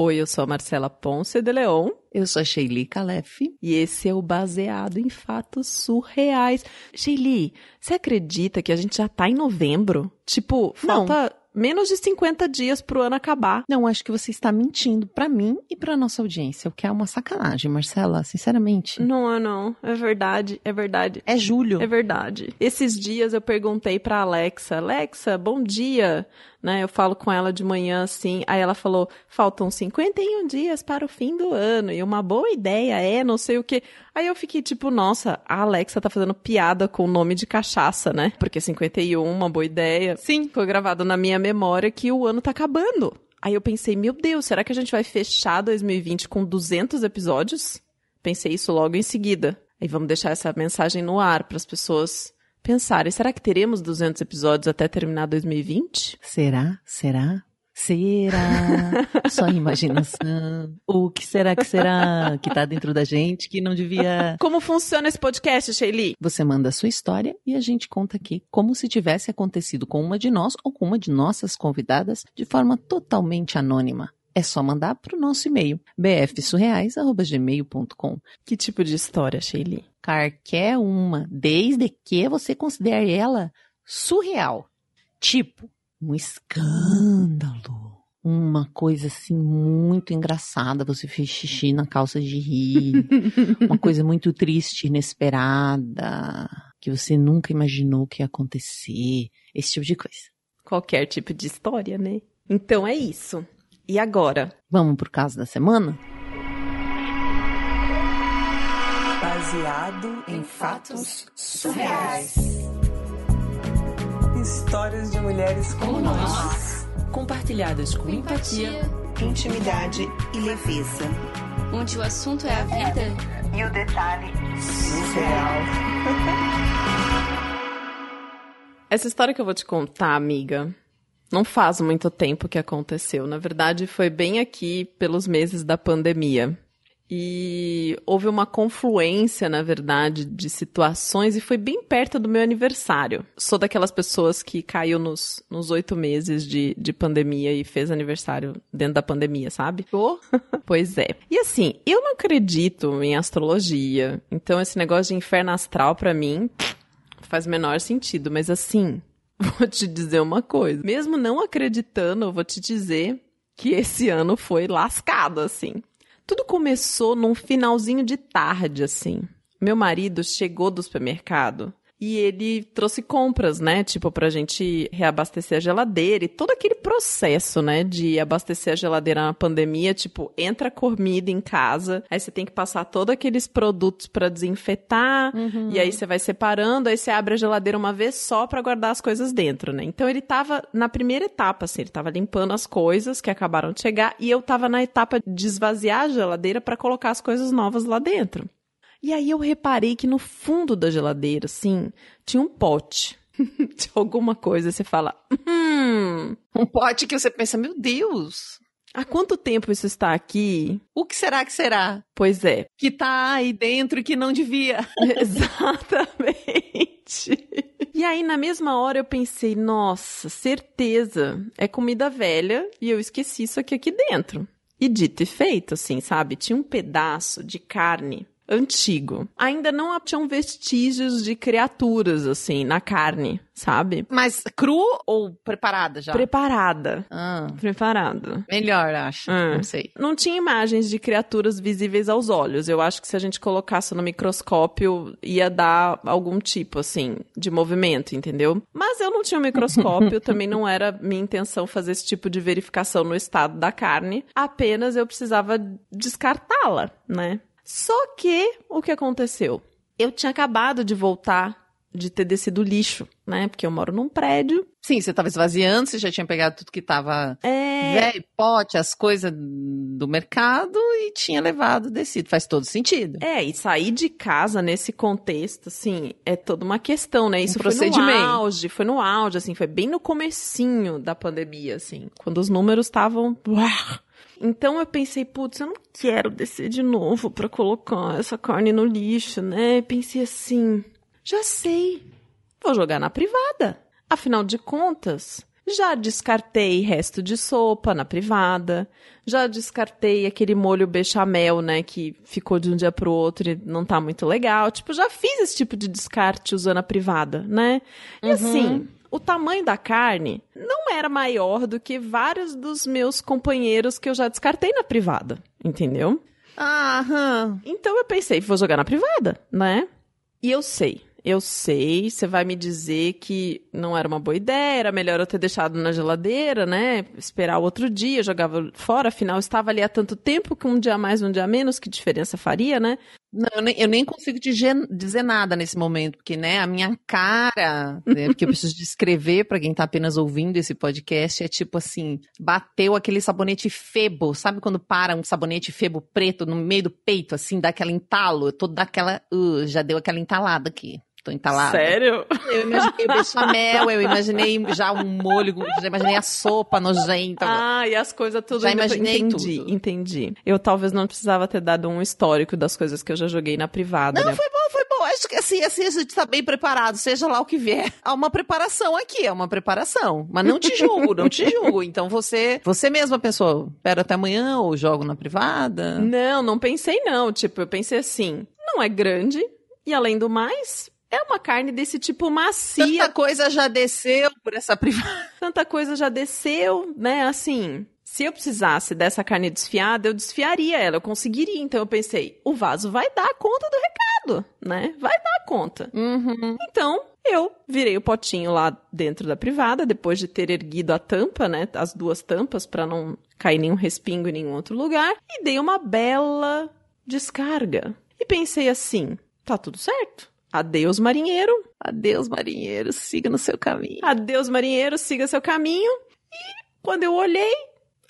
Oi, eu sou a Marcela Ponce de Leon. Eu sou a Sheili Calef. E esse é o Baseado em Fatos Surreais. Sheili, você acredita que a gente já tá em novembro? Tipo, falta menos de 50 dias pro ano acabar. Não, acho que você está mentindo para mim e para nossa audiência, o que é uma sacanagem, Marcela, sinceramente. Não é não, é verdade, é verdade. É julho. É verdade. Esses dias eu perguntei pra Alexa, Alexa, bom dia né? Eu falo com ela de manhã assim, aí ela falou: faltam 51 dias para o fim do ano e uma boa ideia é não sei o que. Aí eu fiquei tipo, nossa, a Alexa tá fazendo piada com o nome de cachaça, né? Porque 51, uma boa ideia. Sim. Foi gravado na minha memória que o ano tá acabando. Aí eu pensei, meu Deus, será que a gente vai fechar 2020 com 200 episódios? Pensei isso logo em seguida. Aí vamos deixar essa mensagem no ar para as pessoas pensarem, será que teremos 200 episódios até terminar 2020? Será? Será? Será? Só imaginação. O que será que será que tá dentro da gente que não devia. Como funciona esse podcast, Sheili? Você manda a sua história e a gente conta aqui como se tivesse acontecido com uma de nós ou com uma de nossas convidadas de forma totalmente anônima. É só mandar para o nosso e-mail, bfsurreais.gmail.com. Que tipo de história, Sheili? Qualquer uma, desde que você considere ela surreal. Tipo, um escândalo. Uma coisa assim muito engraçada, você fez xixi na calça de rir. uma coisa muito triste, inesperada, que você nunca imaginou que ia acontecer. Esse tipo de coisa. Qualquer tipo de história, né? Então é isso. E agora? Vamos pro caso da semana? Baseado em fatos surreais. Histórias de mulheres como nós. Compartilhadas com empatia, intimidade e leveza. Onde o assunto é a vida e o detalhe surreal. Essa história que eu vou te contar, amiga, não faz muito tempo que aconteceu. Na verdade, foi bem aqui pelos meses da pandemia. E houve uma confluência, na verdade, de situações e foi bem perto do meu aniversário. Sou daquelas pessoas que caiu nos, nos oito meses de, de pandemia e fez aniversário dentro da pandemia, sabe? Oh. pois é. E assim, eu não acredito em astrologia. Então esse negócio de inferno astral para mim faz menor sentido. Mas assim, vou te dizer uma coisa. Mesmo não acreditando, eu vou te dizer que esse ano foi lascado, assim. Tudo começou num finalzinho de tarde, assim. Meu marido chegou do supermercado e ele trouxe compras, né? Tipo, pra gente reabastecer a geladeira e todo aquele processo, né? De abastecer a geladeira na pandemia, tipo, entra comida em casa, aí você tem que passar todos aqueles produtos para desinfetar, uhum. e aí você vai separando, aí você abre a geladeira uma vez só para guardar as coisas dentro, né? Então ele tava na primeira etapa, assim, ele tava limpando as coisas que acabaram de chegar, e eu tava na etapa de esvaziar a geladeira para colocar as coisas novas lá dentro. E aí eu reparei que no fundo da geladeira, assim, tinha um pote de alguma coisa. Você fala, hum. Um pote que você pensa, meu Deus. Há quanto tempo isso está aqui? O que será que será? Pois é. Que tá aí dentro e que não devia. Exatamente. E aí, na mesma hora, eu pensei, nossa, certeza, é comida velha e eu esqueci isso aqui aqui dentro. E dito e feito, assim, sabe? Tinha um pedaço de carne antigo. Ainda não tinham vestígios de criaturas, assim, na carne, sabe? Mas cru ou preparada já? Preparada. Ah. Preparada. Melhor, acho. Ah. Não sei. Não tinha imagens de criaturas visíveis aos olhos. Eu acho que se a gente colocasse no microscópio, ia dar algum tipo, assim, de movimento, entendeu? Mas eu não tinha um microscópio, também não era minha intenção fazer esse tipo de verificação no estado da carne. Apenas eu precisava descartá-la, né? Só que o que aconteceu? Eu tinha acabado de voltar de ter descido lixo, né? Porque eu moro num prédio. Sim, você estava esvaziando, você já tinha pegado tudo que estava é... velho, pote, as coisas do mercado e tinha levado descido. Faz todo sentido. É, e sair de casa nesse contexto, assim, é toda uma questão, né? Isso um foi no auge, foi no auge, assim, foi bem no comecinho da pandemia, assim, quando os números estavam então eu pensei, putz, eu não quero descer de novo para colocar essa carne no lixo, né? Pensei assim, já sei, vou jogar na privada. Afinal de contas, Já descartei resto de sopa na privada. Já descartei aquele molho bechamel, né, que ficou de um dia pro outro e não tá muito legal. Tipo, já fiz esse tipo de descarte usando a privada, né? E assim, o tamanho da carne não era maior do que vários dos meus companheiros que eu já descartei na privada, entendeu? Aham. Então eu pensei, vou jogar na privada, né? E eu sei, eu sei, você vai me dizer que não era uma boa ideia, era melhor eu ter deixado na geladeira, né? Esperar o outro dia, jogava fora, afinal estava ali há tanto tempo que um dia mais, um dia menos, que diferença faria, né? Não, eu nem, eu nem consigo gen- dizer nada nesse momento, porque, né, a minha cara, né, porque eu preciso descrever para quem tá apenas ouvindo esse podcast, é tipo assim, bateu aquele sabonete febo, sabe quando para um sabonete febo preto no meio do peito, assim, dá aquela entalo, eu tô daquela, uh, já deu aquela entalada aqui, tô entalada. Sério? Eu imaginei o bechamel, eu imaginei já um molho, já imaginei a sopa nojenta. Ah, e as coisas tudo. Já imaginei entendi, tudo. entendi. Eu talvez não precisava ter dado um histórico das coisas que eu já joguei na privada, Não, né? foi bom, foi bom. Acho que assim, assim a gente tá bem preparado, seja lá o que vier. Há uma preparação aqui, é uma preparação. Mas não te julgo, não te julgo. Então você, você mesma pensou, espera até amanhã ou jogo na privada? Não, não pensei não. Tipo, eu pensei assim, não é grande e além do mais, é uma carne desse tipo macia. Tanta coisa já desceu por essa privada. tanta coisa já desceu, né? Assim, se eu precisasse dessa carne desfiada, eu desfiaria ela, eu conseguiria. Então eu pensei, o vaso vai dar conta do recado, né? Vai dar conta. Uhum. Então eu virei o potinho lá dentro da privada, depois de ter erguido a tampa, né? As duas tampas para não cair nenhum respingo em nenhum outro lugar, e dei uma bela descarga. E pensei assim, tá tudo certo. Adeus, marinheiro. Adeus, marinheiro, siga no seu caminho. Adeus, marinheiro, siga seu caminho. E quando eu olhei,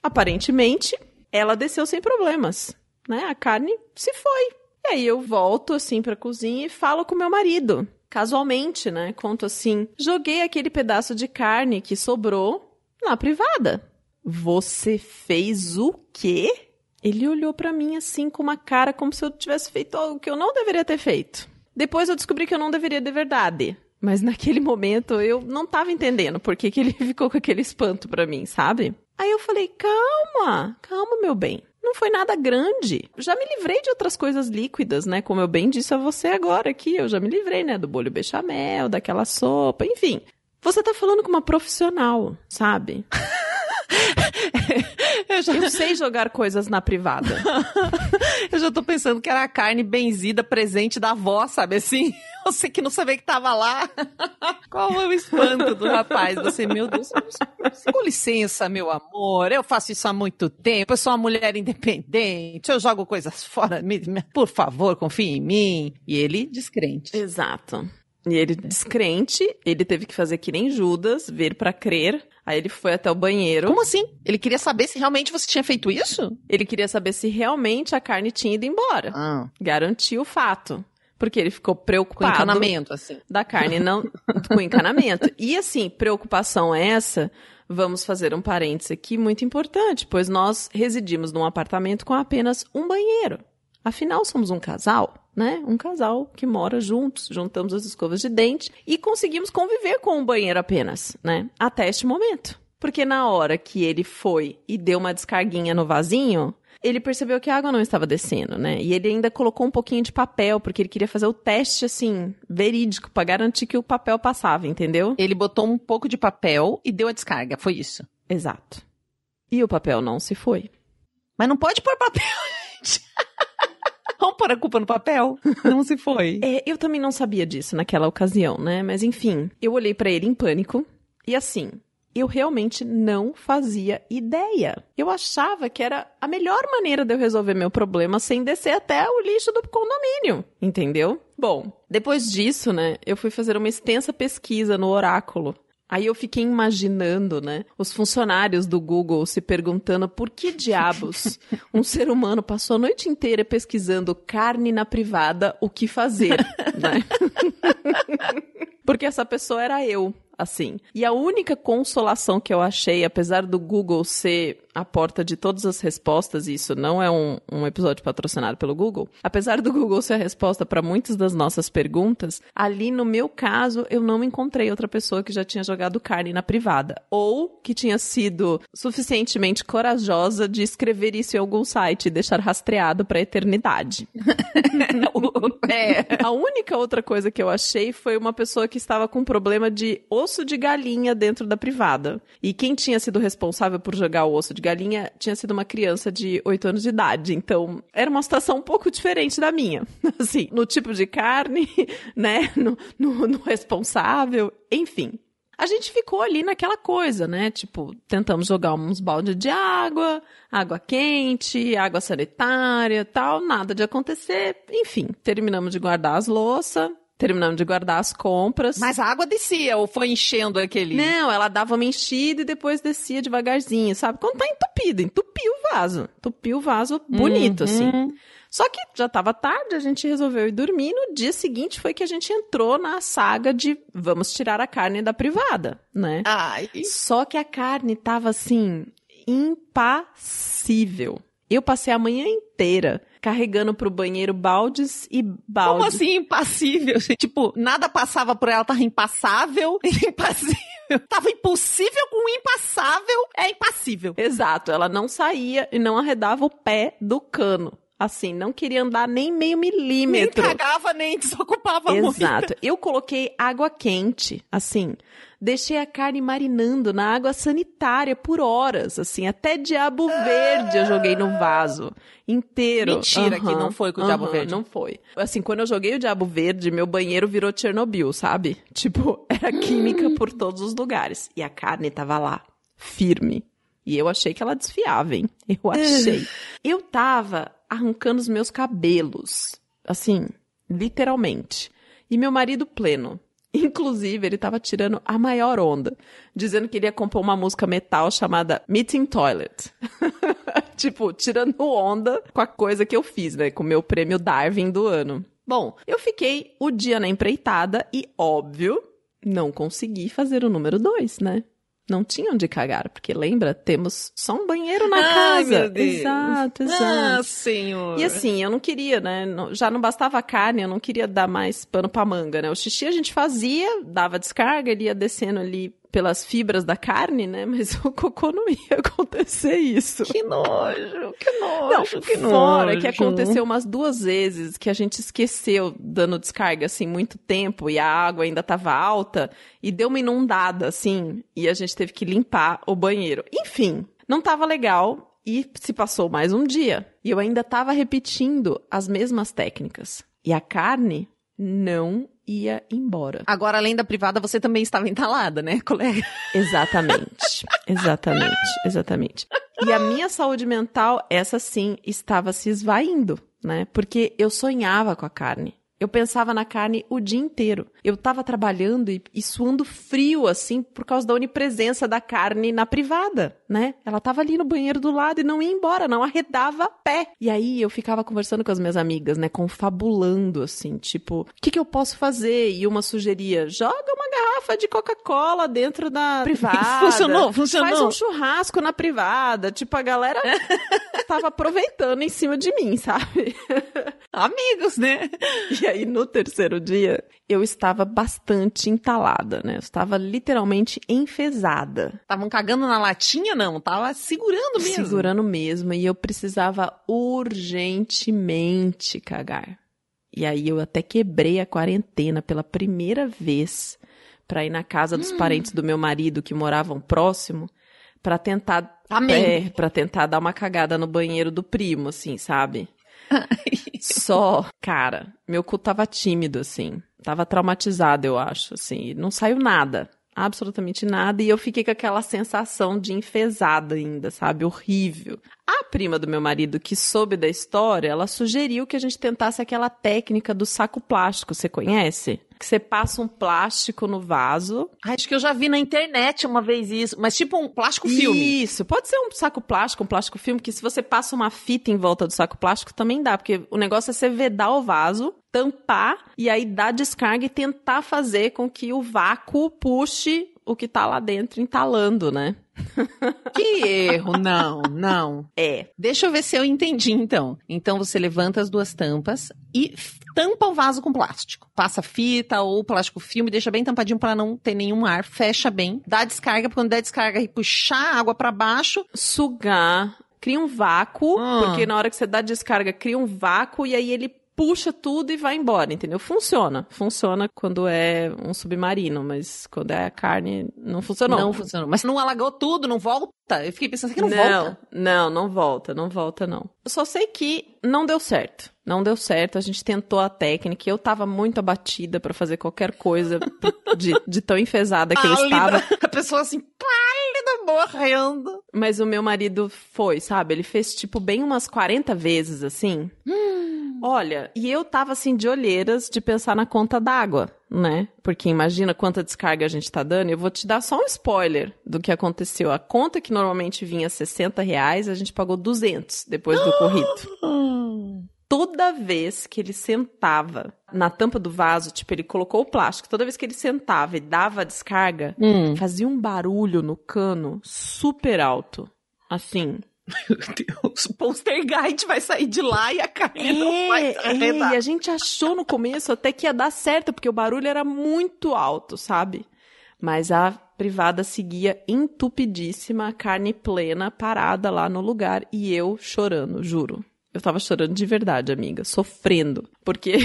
aparentemente, ela desceu sem problemas, né? A carne se foi. E aí eu volto assim pra cozinha e falo com meu marido. Casualmente, né? Conto assim: joguei aquele pedaço de carne que sobrou na privada. Você fez o quê? Ele olhou pra mim assim com uma cara como se eu tivesse feito algo que eu não deveria ter feito. Depois eu descobri que eu não deveria de verdade. Mas naquele momento eu não tava entendendo por que, que ele ficou com aquele espanto pra mim, sabe? Aí eu falei: calma, calma, meu bem. Não foi nada grande. Já me livrei de outras coisas líquidas, né? Como eu bem disse a você agora aqui. Eu já me livrei, né? Do bolho bechamel, daquela sopa, enfim. Você tá falando com uma profissional, sabe? Eu já, Eu sei jogar coisas na privada. eu já tô pensando que era a carne benzida presente da avó, sabe assim? Você que não sabia que tava lá. Qual é o espanto do rapaz? Você, meu Deus, com licença, meu amor, eu faço isso há muito tempo, eu sou uma mulher independente, eu jogo coisas fora, me- me- por favor, confie em mim. E ele, descrente. Exato. E ele, descrente, ele teve que fazer que nem Judas, ver pra crer. Aí ele foi até o banheiro. Como assim? Ele queria saber se realmente você tinha feito isso? Ele queria saber se realmente a carne tinha ido embora. Ah, Garantiu o fato. Porque ele ficou com preocupado encanamento, assim. da carne não com encanamento. E assim, preocupação essa, vamos fazer um parênteses aqui muito importante, pois nós residimos num apartamento com apenas um banheiro. Afinal, somos um casal, né? Um casal que mora juntos, juntamos as escovas de dente e conseguimos conviver com um banheiro apenas, né? Até este momento. Porque na hora que ele foi e deu uma descarguinha no vasinho, ele percebeu que a água não estava descendo, né? E ele ainda colocou um pouquinho de papel, porque ele queria fazer o teste, assim, verídico, pra garantir que o papel passava, entendeu? Ele botou um pouco de papel e deu a descarga, foi isso. Exato. E o papel não se foi. Mas não pode pôr papel, gente. Vamos pôr a culpa no papel? Não se foi. É, eu também não sabia disso naquela ocasião, né? Mas enfim, eu olhei pra ele em pânico e assim, eu realmente não fazia ideia. Eu achava que era a melhor maneira de eu resolver meu problema sem descer até o lixo do condomínio, entendeu? Bom, depois disso, né, eu fui fazer uma extensa pesquisa no oráculo. Aí eu fiquei imaginando, né, os funcionários do Google se perguntando por que diabos um ser humano passou a noite inteira pesquisando carne na privada, o que fazer, né? Porque essa pessoa era eu, assim. E a única consolação que eu achei, apesar do Google ser a porta de todas as respostas, e isso não é um, um episódio patrocinado pelo Google, apesar do Google ser a resposta para muitas das nossas perguntas, ali no meu caso, eu não encontrei outra pessoa que já tinha jogado carne na privada. Ou que tinha sido suficientemente corajosa de escrever isso em algum site e deixar rastreado para a eternidade. única outra coisa que eu achei foi uma pessoa que estava com problema de osso de galinha dentro da privada. E quem tinha sido responsável por jogar o osso de galinha tinha sido uma criança de 8 anos de idade. Então, era uma situação um pouco diferente da minha. Assim, no tipo de carne, né? No, no, no responsável, enfim. A gente ficou ali naquela coisa, né? Tipo, tentamos jogar uns baldes de água, água quente, água sanitária, tal, nada de acontecer. Enfim, terminamos de guardar as louças, terminamos de guardar as compras. Mas a água descia ou foi enchendo aquele. Não, ela dava uma enchida e depois descia devagarzinho, sabe? Quando tá entupido, entupiu o vaso. Entupiu o vaso bonito, Uhum. assim. Só que já tava tarde, a gente resolveu ir dormir. No dia seguinte foi que a gente entrou na saga de vamos tirar a carne da privada, né? Ai. Só que a carne tava assim, impassível. Eu passei a manhã inteira carregando pro banheiro baldes e baldes. Como assim impassível? Tipo, nada passava por ela, tava impassável. Impassível. Tava impossível com impassável. É impassível. Exato, ela não saía e não arredava o pé do cano. Assim, não queria andar nem meio Nem milímetro. cagava, nem desocupava muito. Exato. Eu coloquei água quente, assim. Deixei a carne marinando na água sanitária por horas, assim. Até diabo verde eu joguei no vaso inteiro. Mentira que Aham, não foi com o diabo aham, verde. Não foi. Assim, quando eu joguei o diabo verde, meu banheiro virou Chernobyl, sabe? Tipo, era química por todos os lugares. E a carne tava lá, firme. E eu achei que ela desfiava, hein? Eu achei. Eu tava arrancando os meus cabelos. Assim, literalmente. E meu marido pleno. Inclusive, ele tava tirando a maior onda, dizendo que ele ia compor uma música metal chamada Meeting Toilet. tipo, tirando onda com a coisa que eu fiz, né? Com o meu prêmio Darwin do ano. Bom, eu fiquei o dia na empreitada e, óbvio, não consegui fazer o número dois, né? Não tinha onde cagar, porque lembra, temos só um banheiro na Ai, casa. meu Deus. Exato, exato. Ah, senhor. E assim, eu não queria, né? Já não bastava a carne, eu não queria dar mais pano pra manga, né? O xixi a gente fazia, dava descarga, ele ia descendo ali pelas fibras da carne, né? Mas o cocô não ia acontecer isso. Que nojo, que nojo, Não, que nojo. fora que aconteceu umas duas vezes que a gente esqueceu dando descarga assim muito tempo e a água ainda tava alta e deu uma inundada assim e a gente teve que limpar o banheiro. Enfim, não tava legal e se passou mais um dia e eu ainda tava repetindo as mesmas técnicas e a carne não ia embora. Agora, além da privada, você também estava entalada, né, colega? Exatamente. exatamente. Exatamente. E a minha saúde mental, essa sim, estava se esvaindo, né? Porque eu sonhava com a carne. Eu pensava na carne o dia inteiro. Eu tava trabalhando e, e suando frio, assim, por causa da onipresença da carne na privada, né? Ela tava ali no banheiro do lado e não ia embora, não arredava pé. E aí eu ficava conversando com as minhas amigas, né? Confabulando, assim, tipo, o que, que eu posso fazer? E uma sugeria, joga uma garrafa de Coca-Cola dentro da privada. Funcionou, funcionou. Faz um churrasco na privada. Tipo, a galera tava aproveitando em cima de mim, sabe? Amigos, né? E aí, no terceiro dia, eu estava bastante entalada, né? Eu estava literalmente enfesada. Estavam cagando na latinha, não? Tava segurando mesmo. Segurando mesmo. E eu precisava urgentemente cagar. E aí, eu até quebrei a quarentena pela primeira vez pra ir na casa dos parentes do meu marido que moravam próximo pra tentar Amém. É, pra tentar dar uma cagada no banheiro do primo, assim, sabe? Só, cara, meu cu tava tímido, assim. Tava traumatizado, eu acho, assim. Não saiu nada. Absolutamente nada. E eu fiquei com aquela sensação de enfesada ainda, sabe? Horrível. A prima do meu marido, que soube da história, ela sugeriu que a gente tentasse aquela técnica do saco plástico. Você conhece? Que você passa um plástico no vaso Acho que eu já vi na internet uma vez isso. Mas tipo um plástico filme. Isso, pode ser um saco plástico, um plástico filme, que se você passa uma fita em volta do saco plástico também dá, porque o negócio é você vedar o vaso tampar e aí dar descarga e tentar fazer com que o vácuo puxe o que tá lá dentro entalando, né? Que erro, não, não. É. Deixa eu ver se eu entendi então. Então você levanta as duas tampas e tampa o vaso com plástico. Passa fita ou plástico filme, deixa bem tampadinho para não ter nenhum ar, fecha bem, dá descarga, porque quando der descarga e puxar a água para baixo, Sugar, cria um vácuo, Ah. porque na hora que você dá descarga, cria um vácuo e aí ele puxa tudo e vai embora, entendeu? Funciona. Funciona quando é um submarino, mas quando é a carne, não funcionou. não funcionou. Mas não alagou tudo, não volta. Eu fiquei pensando que não, não, volta. não, não volta, não volta, não. Eu só sei que não deu certo. Não deu certo, a gente tentou a técnica, eu tava muito abatida pra fazer qualquer coisa de, de tão enfesada que eu estava. A pessoa assim, pálida, morrendo. Mas o meu marido foi, sabe? Ele fez, tipo, bem umas 40 vezes, assim. Olha, e eu tava, assim, de olheiras de pensar na conta d'água, né? Porque imagina quanta descarga a gente tá dando. Eu vou te dar só um spoiler do que aconteceu. A conta que normalmente vinha 60 reais, a gente pagou 200 depois do corrido. Toda vez que ele sentava na tampa do vaso, tipo, ele colocou o plástico, toda vez que ele sentava e dava a descarga, Hum. fazia um barulho no cano super alto. Assim. Meu Deus, o Poltergeist vai sair de lá e a carne não vai É, é, e a gente achou no começo até que ia dar certo, porque o barulho era muito alto, sabe? Mas a privada seguia entupidíssima, a carne plena, parada lá no lugar, e eu chorando, juro. Eu tava chorando de verdade, amiga, sofrendo. Porque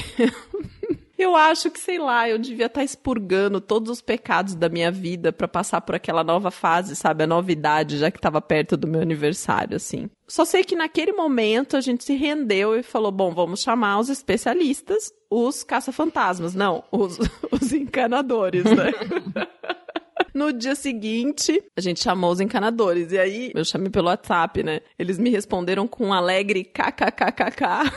eu acho que, sei lá, eu devia estar expurgando todos os pecados da minha vida pra passar por aquela nova fase, sabe? A novidade, já que tava perto do meu aniversário, assim. Só sei que naquele momento a gente se rendeu e falou: bom, vamos chamar os especialistas, os caça-fantasmas. Não, os, os encanadores, né? No dia seguinte, a gente chamou os encanadores. E aí, eu chamei pelo WhatsApp, né? Eles me responderam com um alegre kkkk.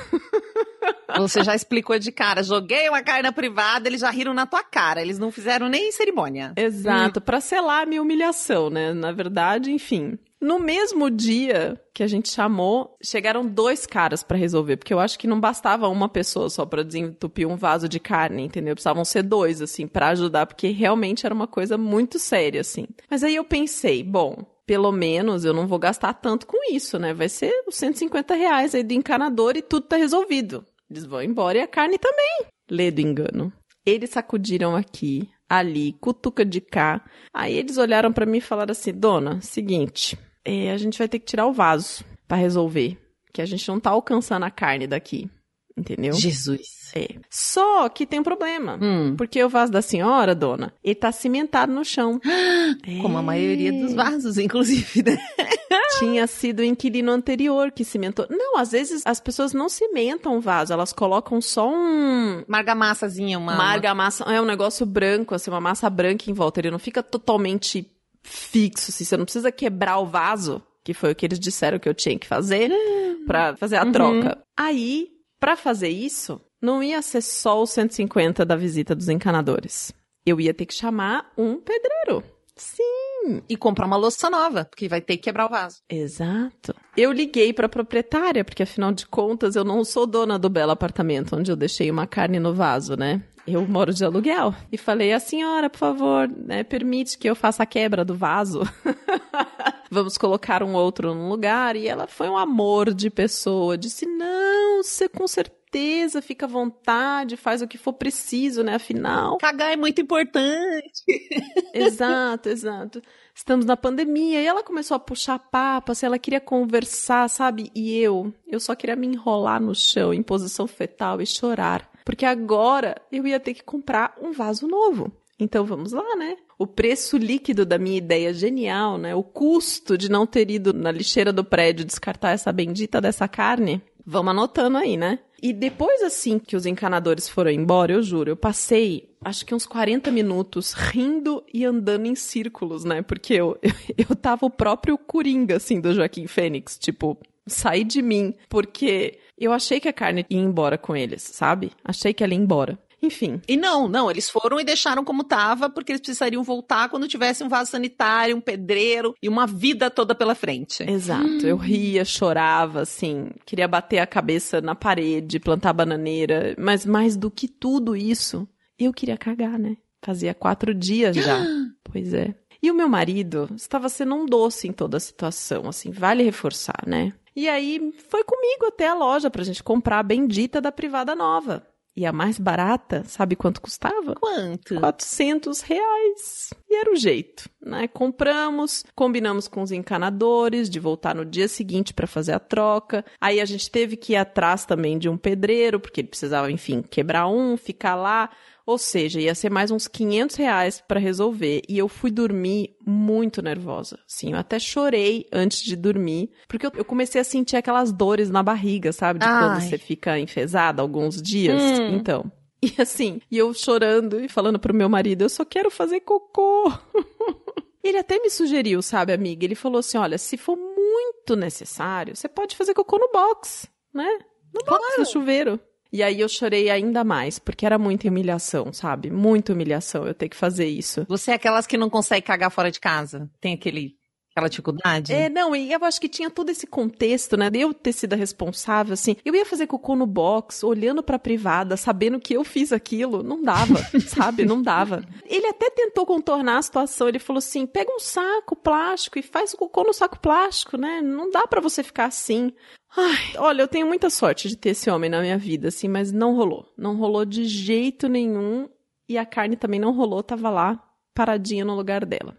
Você já explicou de cara. Joguei uma carne privada, eles já riram na tua cara. Eles não fizeram nem cerimônia. Exato, pra selar a minha humilhação, né? Na verdade, enfim. No mesmo dia que a gente chamou, chegaram dois caras pra resolver, porque eu acho que não bastava uma pessoa só pra desentupir um vaso de carne, entendeu? Precisavam ser dois, assim, pra ajudar, porque realmente era uma coisa muito séria, assim. Mas aí eu pensei, bom, pelo menos eu não vou gastar tanto com isso, né? Vai ser os 150 reais aí do encanador e tudo tá resolvido. Eles vão embora e a carne também. Lê do engano. Eles sacudiram aqui, ali, cutuca de cá. Aí eles olharam pra mim e falaram assim: Dona, seguinte, é, a gente vai ter que tirar o vaso pra resolver. Que a gente não tá alcançando a carne daqui. Entendeu? Jesus. É. Só que tem um problema. Hum. Porque o vaso da senhora, dona, ele tá cimentado no chão. Como a maioria dos vasos, inclusive, né? Tinha sido o inquilino anterior que cimentou. Não, às vezes as pessoas não cimentam o vaso, elas colocam só um. Uma argamassazinha, uma... Uma argamassa, é um negócio branco, assim, uma massa branca em volta. Ele não fica totalmente fixo, assim, você não precisa quebrar o vaso, que foi o que eles disseram que eu tinha que fazer pra fazer a Uhum. troca. Aí, pra fazer isso, não ia ser só os 150 da visita dos encanadores. Eu ia ter que chamar um pedreiro. Sim, E comprar uma louça nova, porque vai ter que quebrar o vaso. Exato. Eu liguei pra proprietária, porque afinal de contas eu não sou dona do belo apartamento onde eu deixei uma carne no vaso, né? Eu moro de aluguel. E falei, a senhora, por favor, né, permite que eu faça a quebra do vaso? Vamos colocar um outro no lugar. E ela foi um amor de pessoa. Disse, não, você com certeza fica à vontade, faz o que for preciso, né? Afinal, Cagar é muito importante. exato, exato. Estamos na pandemia e ela começou a puxar papo, assim, ela queria conversar, sabe? E eu, eu só queria me enrolar no chão em posição fetal e chorar, porque agora eu ia ter que comprar um vaso novo. Então vamos lá, né? O preço líquido da minha ideia genial, né? O custo de não ter ido na lixeira do prédio descartar essa bendita dessa carne. Vamos anotando aí, né? E depois, assim, que os encanadores foram embora, eu juro, eu passei, acho que uns 40 minutos rindo e andando em círculos, né? Porque eu, eu, eu tava o próprio Coringa, assim, do Joaquim Fênix. Tipo, saí de mim, porque eu achei que a carne ia embora com eles, sabe? Achei que ela ia embora. Enfim. E não, não, eles foram e deixaram como tava, porque eles precisariam voltar quando tivesse um vaso sanitário, um pedreiro e uma vida toda pela frente. Exato. Eu ria, chorava, assim, queria bater a cabeça na parede, plantar bananeira, mas mais do que tudo isso, eu queria cagar, né? Fazia quatro dias já. pois é. E o meu marido estava sendo um doce em toda a situação, assim, vale reforçar, né? E aí foi comigo até a loja pra gente comprar a bendita da privada nova. E a mais barata, sabe quanto custava? Quanto? 400 reais. E era o jeito, né? Compramos, combinamos com os encanadores de voltar no dia seguinte para fazer a troca. Aí a gente teve que ir atrás também de um pedreiro, porque ele precisava, enfim, quebrar um, ficar lá. Ou seja, ia ser mais uns 500 reais para resolver. E eu fui dormir muito nervosa. Sim, eu até chorei antes de dormir, porque eu, eu comecei a sentir aquelas dores na barriga, sabe? De quando Ai. você fica enfesada alguns dias. Hum. Então. E assim, e eu chorando e falando pro meu marido, eu só quero fazer cocô. Ele até me sugeriu, sabe, amiga? Ele falou assim: olha, se for muito necessário, você pode fazer cocô no box, né? No box, no chuveiro. E aí eu chorei ainda mais, porque era muita humilhação, sabe? Muita humilhação eu ter que fazer isso. Você é aquelas que não consegue cagar fora de casa? Tem aquele, aquela dificuldade? É, não, e eu acho que tinha todo esse contexto, né? De eu ter sido a responsável, assim. Eu ia fazer cocô no box, olhando pra privada, sabendo que eu fiz aquilo. Não dava, sabe? Não dava. Ele até tentou contornar a situação. Ele falou assim: pega um saco plástico e faz o cocô no saco plástico, né? Não dá pra você ficar assim. Ai, olha, eu tenho muita sorte de ter esse homem na minha vida, assim, mas não rolou. Não rolou de jeito nenhum. E a carne também não rolou, tava lá, paradinha no lugar dela.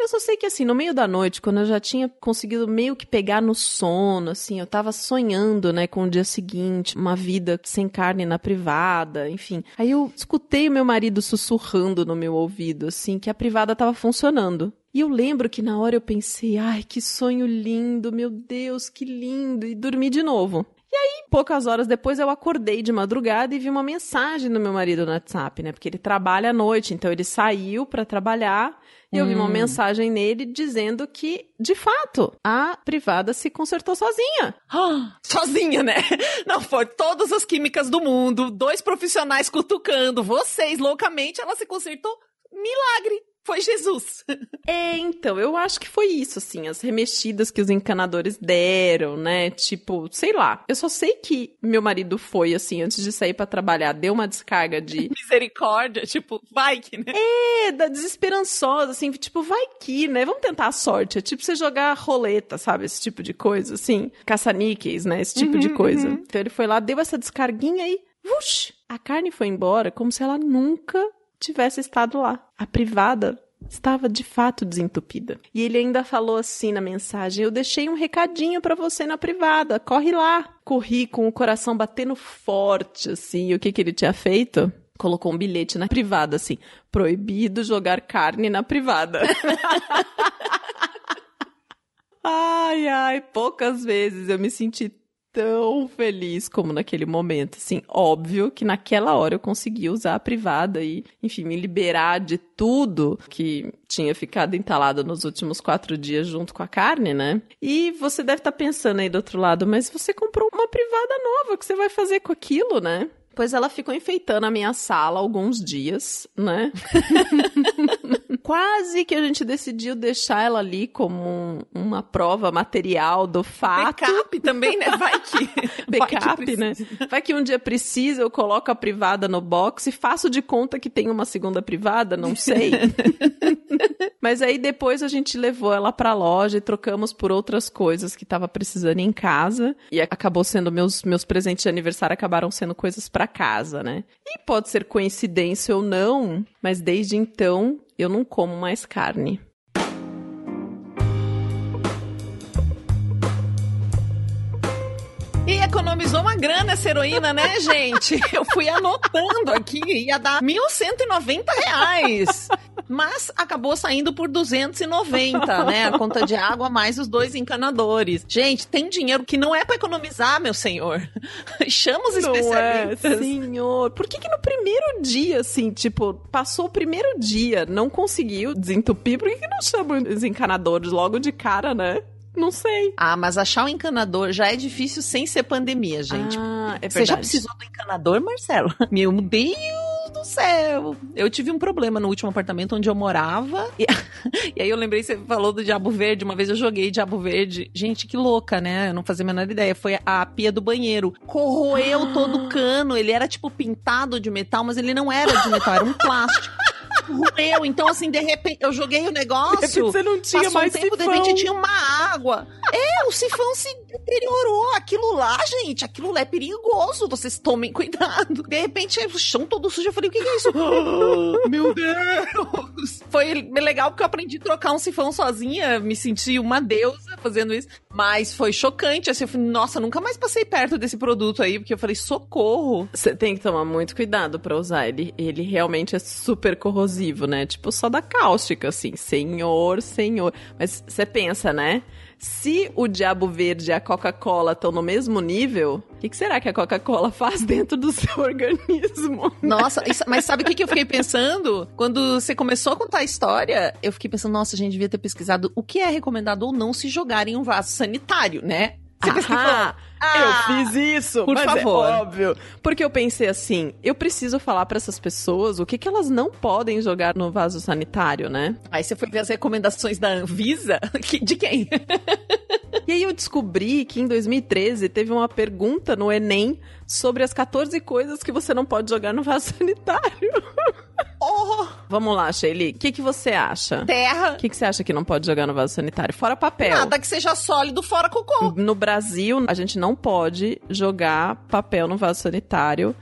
Eu só sei que, assim, no meio da noite, quando eu já tinha conseguido meio que pegar no sono, assim, eu tava sonhando, né, com o dia seguinte, uma vida sem carne na privada, enfim. Aí eu escutei o meu marido sussurrando no meu ouvido, assim, que a privada tava funcionando. E eu lembro que na hora eu pensei, ai, que sonho lindo, meu Deus, que lindo, e dormi de novo. E aí, poucas horas depois, eu acordei de madrugada e vi uma mensagem do meu marido no WhatsApp, né? Porque ele trabalha à noite, então ele saiu pra trabalhar e eu vi uma mensagem nele dizendo que, de fato, a privada se consertou sozinha. Ah, sozinha, né? Não foi todas as químicas do mundo, dois profissionais cutucando, vocês loucamente, ela se consertou. Milagre! Foi Jesus. É, então, eu acho que foi isso, assim, as remexidas que os encanadores deram, né? Tipo, sei lá. Eu só sei que meu marido foi, assim, antes de sair pra trabalhar, deu uma descarga de. Misericórdia, tipo, vai que, né? É, da desesperançosa, assim, tipo, vai que, né? Vamos tentar a sorte. É tipo você jogar roleta, sabe? Esse tipo de coisa, assim. Caça-níqueis, né? Esse tipo de coisa. Então ele foi lá, deu essa descarguinha e. Vush! A carne foi embora como se ela nunca tivesse estado lá. A privada estava de fato desentupida. E ele ainda falou assim na mensagem: Eu deixei um recadinho pra você na privada, corre lá. Corri com o coração batendo forte, assim. E o que, que ele tinha feito? Colocou um bilhete na privada, assim: proibido jogar carne na privada. ai, ai, poucas vezes eu me senti tão feliz como naquele momento. Assim, óbvio que naquela hora eu consegui usar a privada e, enfim, me liberar de tudo que tinha ficado entalado nos últimos quatro dias junto com a carne, né? E você deve estar pensando aí do outro lado, mas você comprou uma privada nova, o que você vai fazer com aquilo, né? Pois ela ficou enfeitando a minha sala alguns dias, né? Quase que a gente decidiu deixar ela ali como um- uma prova material do fato. Backup também, né? Vai que. vai que Backup, né? precisa. Vai que um dia precisa, eu coloco a privada no box e faço de conta que tem uma segunda privada, não sei. Mas aí depois a gente levou ela pra loja e trocamos por outras coisas que tava precisando em casa. E acabou sendo meus, meus presentes de aniversário acabaram sendo coisas pra casa, né? E pode ser coincidência ou não, mas desde então eu não como mais carne. Economizou uma grana essa heroína, né, gente? Eu fui anotando aqui, ia dar 1.190 reais. Mas acabou saindo por 290, né? A conta de água mais os dois encanadores. Gente, tem dinheiro que não é pra economizar, meu senhor. Chama os Não é, especialistas. senhor. Por que que no primeiro dia, assim, tipo, passou o primeiro dia, não conseguiu desentupir? Por que que não chamam os encanadores logo de cara, né? Não sei. Ah, mas achar um encanador já é difícil sem ser pandemia, gente. Ah, é Você já precisou do encanador, Marcelo? Meu Deus céu. Eu tive um problema no último apartamento onde eu morava. E, e aí eu lembrei, você falou do Diabo Verde. Uma vez eu joguei Diabo Verde. Gente, que louca, né? Eu não fazia a menor ideia. Foi a pia do banheiro. Corroeu todo o cano. Ele era tipo pintado de metal, mas ele não era de metal, era um plástico. Corroeu. Então, assim, de repente, eu joguei o negócio. Você não tinha Passou mais um tempo, de sifão. repente tinha uma água. É, o sifão se deteriorou. Aquilo lá, gente, aquilo lá é perigoso. Vocês tomem cuidado. De repente, o chão todo sujo. Eu falei, o que, que é isso? Ah, Meu Deus! Foi legal porque eu aprendi a trocar um sifão sozinha. Me senti uma deusa fazendo isso. Mas foi chocante. Assim, eu falei, nossa, nunca mais passei perto desse produto aí. Porque eu falei, socorro. Você tem que tomar muito cuidado pra usar ele. Ele realmente é super corrosivo, né? Tipo soda cáustica, assim. Senhor, senhor. Mas você pensa, né? Se o Diabo Verde e a Coca-Cola estão no mesmo nível, o que, que será que a Coca-Cola faz dentro do seu organismo? Nossa, isso- mas sabe o que, que eu fiquei pensando? Quando você começou a contar a história, eu fiquei pensando, nossa, a gente devia ter pesquisado o que é recomendado ou não se jogar em um vaso sanitário, né? Você pesquisou? Ah, Ah, eu fiz isso, por mas favor. é óbvio. Porque eu pensei assim, eu preciso falar pra essas pessoas o que, que elas não podem jogar no vaso sanitário, né? Aí você foi ver as recomendações da Anvisa? De quem? E aí eu descobri que em 2013 teve uma pergunta no Enem sobre as 14 coisas que você não pode jogar no vaso sanitário. Oh, Vamos lá, Shelly, o que, que você acha? terra. O que, que você acha que não pode jogar no vaso sanitário? Fora papel. Nada que seja sólido fora cocô. No Brasil, a gente não pode jogar papel no vaso sanitário.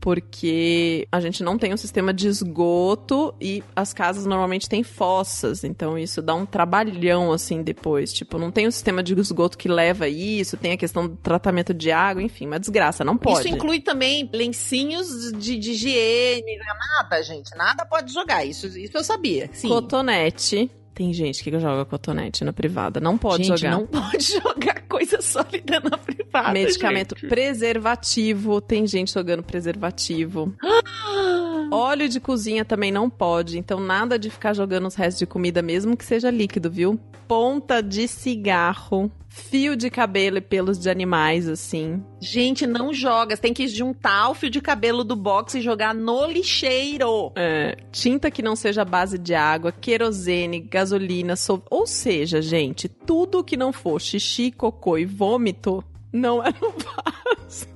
Porque a gente não tem um sistema de esgoto e as casas normalmente têm fossas. Então isso dá um trabalhão assim depois. Tipo, não tem um sistema de esgoto que leva isso, tem a questão do tratamento de água, enfim, uma desgraça, não pode. Isso inclui também lencinhos de, de higiene, nada, gente. Nada pode jogar. Isso, isso eu sabia. Sim. Cotonete. Tem gente que joga cotonete na privada. Não pode gente, jogar. não pode jogar coisa sólida na privada. Medicamento gente. preservativo. Tem gente jogando preservativo. Óleo de cozinha também não pode. Então, nada de ficar jogando os restos de comida, mesmo que seja líquido, viu? Ponta de cigarro. Fio de cabelo e pelos de animais, assim. Gente, não joga. Você tem que juntar o fio de cabelo do box e jogar no lixeiro. É, tinta que não seja base de água, querosene, gasolina, sol... ou seja, gente, tudo que não for xixi, cocô e vômito não é no vaso.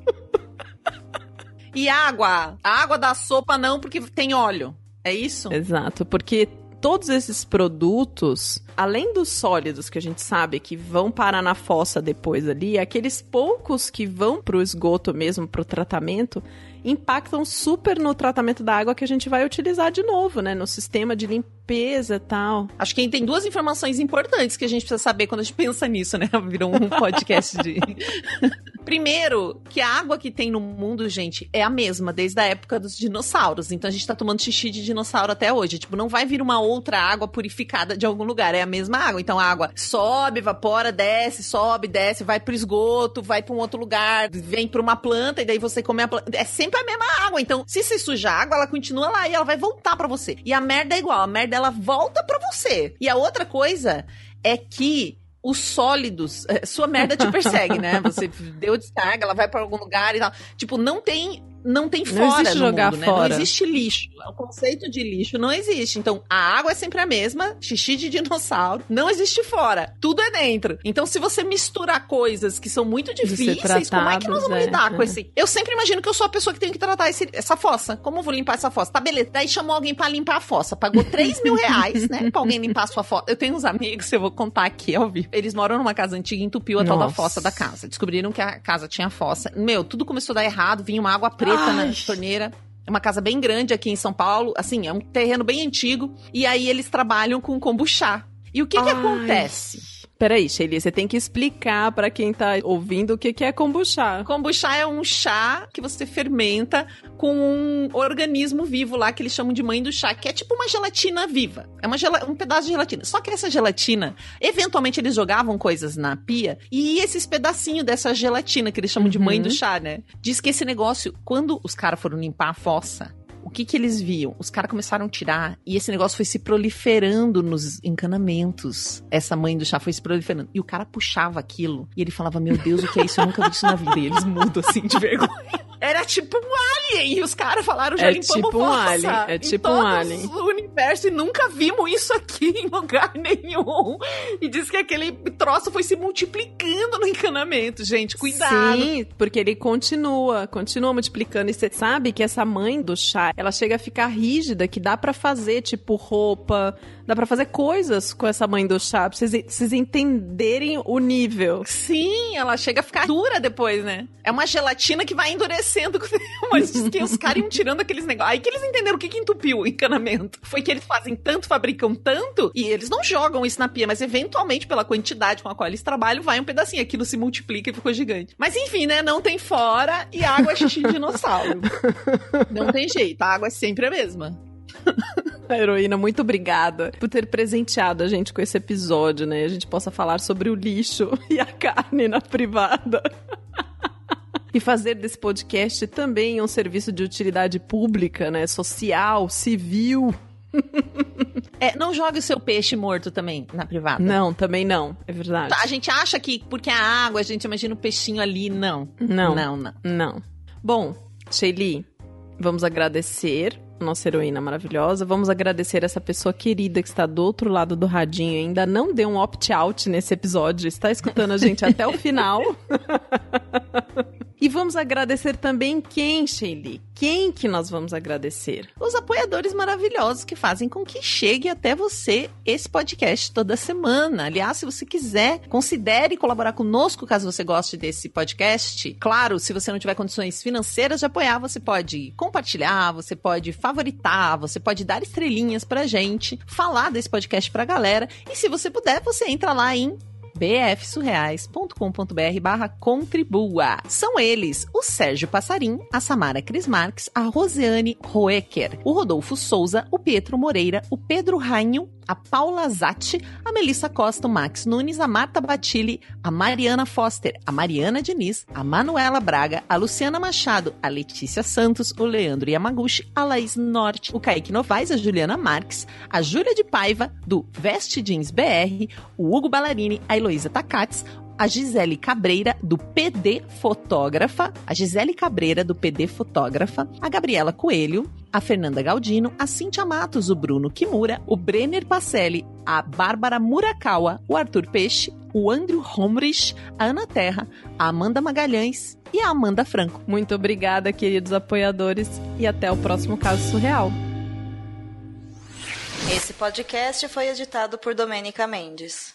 E água? A água da sopa não, porque tem óleo. É isso? Exato, porque todos esses produtos, além dos sólidos que a gente sabe que vão parar na fossa depois ali, aqueles poucos que vão pro esgoto mesmo, pro tratamento, impactam super no tratamento da água que a gente vai utilizar de novo, né? No sistema de limpeza e tal. Acho que tem duas informações importantes que a gente precisa saber quando a gente pensa nisso, né? Virou um podcast de. Primeiro, que a água que tem no mundo, gente, é a mesma desde a época dos dinossauros. Então a gente tá tomando xixi de dinossauro até hoje. Tipo, não vai vir uma outra água purificada de algum lugar. É a mesma água. Então a água sobe, evapora, desce, sobe, desce, vai pro esgoto, vai pra um outro lugar, vem pra uma planta e daí você come a planta. É sempre a mesma água. Então, se você sujar a água, ela continua lá e ela vai voltar pra você. E a merda é igual. A merda ela volta pra você. E a outra coisa é que os sólidos, eh, sua merda te persegue, né? Você deu descarga, ela vai pra algum lugar e tal. Tipo, não tem não tem Não fora existe no jogar mundo, né? fora. Não existe lixo. O conceito de lixo não existe. Então, a água é sempre a mesma, xixi de dinossauro, não existe fora. Tudo é dentro. Então, se você misturar coisas que são muito difíceis, como é que nós vamos é, lidar com é. esse? Eu sempre imagino que eu sou a pessoa que tem que tratar esse- essa fossa. Como eu vou limpar essa fossa? Tá, beleza. Daí chamou alguém pra limpar a fossa. Pagou 3 mil reais, né? Pra alguém limpar a sua fossa. Eu tenho uns amigos, eu vou contar aqui ao vivo. Eles moram numa casa antiga e entupiu a tal da Nossa. fossa da casa. Descobriram que a casa tinha fossa. Meu, tudo começou a dar errado. Vinha uma água preta Ai. na torneira. É uma casa bem grande aqui em São Paulo. Assim, é um terreno bem antigo. E aí eles trabalham com kombuchá. E o que que acontece? Peraí, Shelly, você tem que explicar pra quem tá ouvindo o que, que é kombucha. Kombuchá é um chá que você fermenta com um organismo vivo lá que eles chamam de mãe do chá, que é tipo uma gelatina viva. É uma gela- um pedaço de gelatina. Só que essa gelatina, eventualmente eles jogavam coisas na pia e esses pedacinhos dessa gelatina que eles chamam de mãe Uhum. do chá, né? Diz que esse negócio, quando os caras foram limpar a fossa, o que que eles viam? Os caras começaram a tirar e esse negócio foi se proliferando nos encanamentos. Essa mãe do chá foi se proliferando. E o cara puxava aquilo e ele falava: Meu Deus, o que é isso? Eu nunca vi isso na vida. E eles mudam assim de vergonha. Era tipo um alien. E os caras falaram, já É limpamos tipo um alien, é tipo um alien. Universo e nunca vimos isso aqui em lugar nenhum. E diz que aquele troço foi se multiplicando no encanamento, gente. Cuidado. Sim, porque ele continua, continua multiplicando. E você sabe que essa mãe do chá, ela chega a ficar rígida, que dá pra fazer, tipo, roupa, dá pra fazer coisas com essa mãe do chá, pra vocês, vocês entenderem o nível. Sim, ela chega a ficar dura depois, né? É uma gelatina que vai endurecendo. Mas diz que os caras iam tirando aqueles negócios. Aí que eles entenderam o que, que entupiu o encanamento. Foi que eles fazem tanto, fabricam tanto, e eles não jogam isso na pia, mas eventualmente, pela quantidade com a qual eles trabalham, vai um pedacinho. Aquilo se multiplica e ficou gigante. Mas enfim, né? Não tem fora e água é xixi de dinossauro. Não tem jeito, a água é sempre a mesma. A heroína, muito obrigada por ter presenteado a gente com esse episódio, né? A gente possa falar sobre o lixo e a carne na privada. E fazer desse podcast também um serviço de utilidade pública, né? Social, civil. É, não jogue o seu peixe morto também na privada. Não, também não. É verdade. A gente acha que porque é água, a gente imagina o peixinho ali. Não. Não. Não, não. Não. Bom, Shelly, vamos agradecer a nossa heroína maravilhosa. Vamos agradecer essa pessoa querida que está do outro lado do radinho ainda não deu um opt-out nesse episódio. Está escutando a gente até o final. E vamos agradecer também quem, Shelly? Quem que nós vamos agradecer? Os apoiadores maravilhosos que fazem com que chegue até você esse podcast toda semana. Aliás, se você quiser, considere colaborar conosco caso você goste desse podcast. Claro, se você não tiver condições financeiras de apoiar, você pode compartilhar, você pode favoritar, você pode dar estrelinhas pra gente, falar desse podcast pra galera. E se você puder, você entra lá em bfsurreais.com.br barra contribua. São eles o Sérgio Passarim, a Samara Cris Marques, a Rosiane Roecker, o Rodolfo Souza, o Pietro Moreira, o Pedro Rainho, a Paula Zatti, a Melissa Costa, o Max Nunes, a Marta Batilli, a Mariana Foster, a Mariana Diniz, a Manuela Braga, a Luciana Machado, a Letícia Santos, o Leandro Yamaguchi, a Laís Norte, o Kaique Novaes, a Juliana Marques, a Júlia de Paiva, do Veste Jeans BR, o Hugo Ballarini, a Heloísa Takats, a Gisele Cabreira, do PD Fotógrafa, a Gisele Cabreira, do PD Fotógrafa, a Gabriela Coelho, a Fernanda Galdino, a Cintia Matos, o Bruno Kimura, o Brenner Pacelli, a Bárbara Murakawa, o Arthur Peixe, o Andrew Homrich, a Ana Terra, a Amanda Magalhães e a Amanda Franco. Muito obrigada, queridos apoiadores, e até o próximo caso surreal. Esse podcast foi editado por Domênica Mendes.